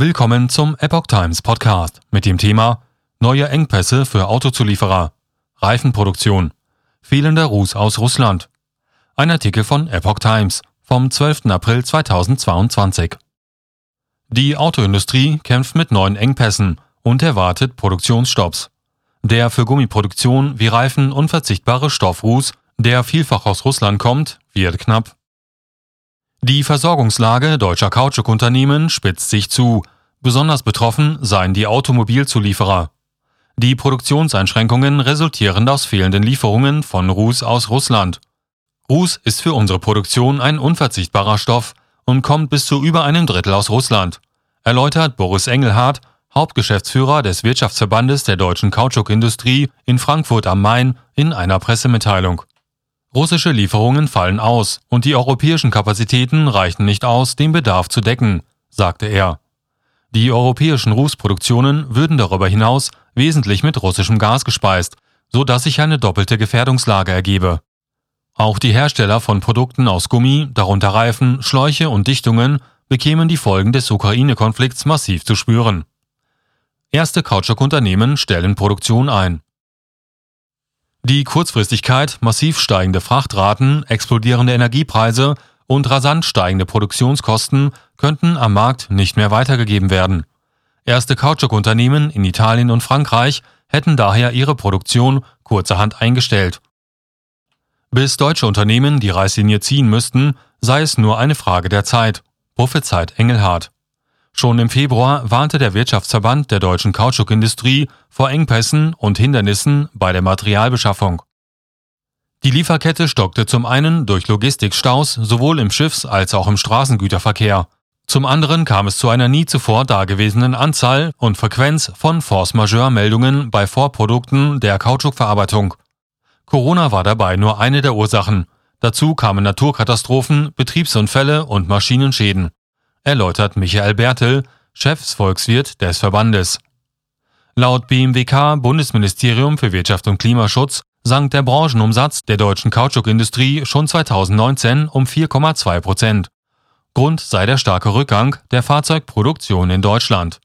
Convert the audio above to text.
Willkommen zum Epoch Times Podcast mit dem Thema Neue Engpässe für Autozulieferer, Reifenproduktion, fehlender Ruß aus Russland. Ein Artikel von Epoch Times vom 12. April 2022. Die Autoindustrie kämpft mit neuen Engpässen und erwartet Produktionsstopps. Der für Gummiproduktion wie Reifen unverzichtbare Stoffruß, der vielfach aus Russland kommt, wird knapp. Die Versorgungslage deutscher Kautschukunternehmen spitzt sich zu. Besonders betroffen seien die Automobilzulieferer. Die Produktionseinschränkungen resultieren aus fehlenden Lieferungen von Ruß aus Russland. Ruß ist für unsere Produktion ein unverzichtbarer Stoff und kommt bis zu über einem Drittel aus Russland, erläutert Boris Engelhardt, Hauptgeschäftsführer des Wirtschaftsverbandes der deutschen Kautschukindustrie in Frankfurt am Main, in einer Pressemitteilung. Russische Lieferungen fallen aus und die europäischen Kapazitäten reichen nicht aus, den Bedarf zu decken, sagte er. Die europäischen Rußproduktionen würden darüber hinaus wesentlich mit russischem Gas gespeist, so dass sich eine doppelte Gefährdungslage ergebe. Auch die Hersteller von Produkten aus Gummi, darunter Reifen, Schläuche und Dichtungen, bekämen die Folgen des Ukraine-Konflikts massiv zu spüren. Erste Kautschukunternehmen stellen Produktion ein. Die Kurzfristigkeit, massiv steigende Frachtraten, explodierende Energiepreise und rasant steigende Produktionskosten könnten am Markt nicht mehr weitergegeben werden. Erste Kautschukunternehmen in Italien und Frankreich hätten daher ihre Produktion kurzerhand eingestellt. Bis deutsche Unternehmen die Reißlinie ziehen müssten, sei es nur eine Frage der Zeit, prophezeit Engelhardt. Schon im Februar warnte der Wirtschaftsverband der deutschen Kautschukindustrie vor Engpässen und Hindernissen bei der Materialbeschaffung. Die Lieferkette stockte zum einen durch Logistikstaus sowohl im Schiffs- als auch im Straßengüterverkehr. Zum anderen kam es zu einer nie zuvor dagewesenen Anzahl und Frequenz von Force-Majeure-Meldungen bei Vorprodukten der Kautschukverarbeitung. Corona war dabei nur eine der Ursachen. Dazu kamen Naturkatastrophen, Betriebsunfälle und Maschinenschäden erläutert Michael Bertel, Chefsvolkswirt des Verbandes. Laut BMWK Bundesministerium für Wirtschaft und Klimaschutz sank der Branchenumsatz der deutschen Kautschukindustrie schon 2019 um 4,2 Prozent. Grund sei der starke Rückgang der Fahrzeugproduktion in Deutschland.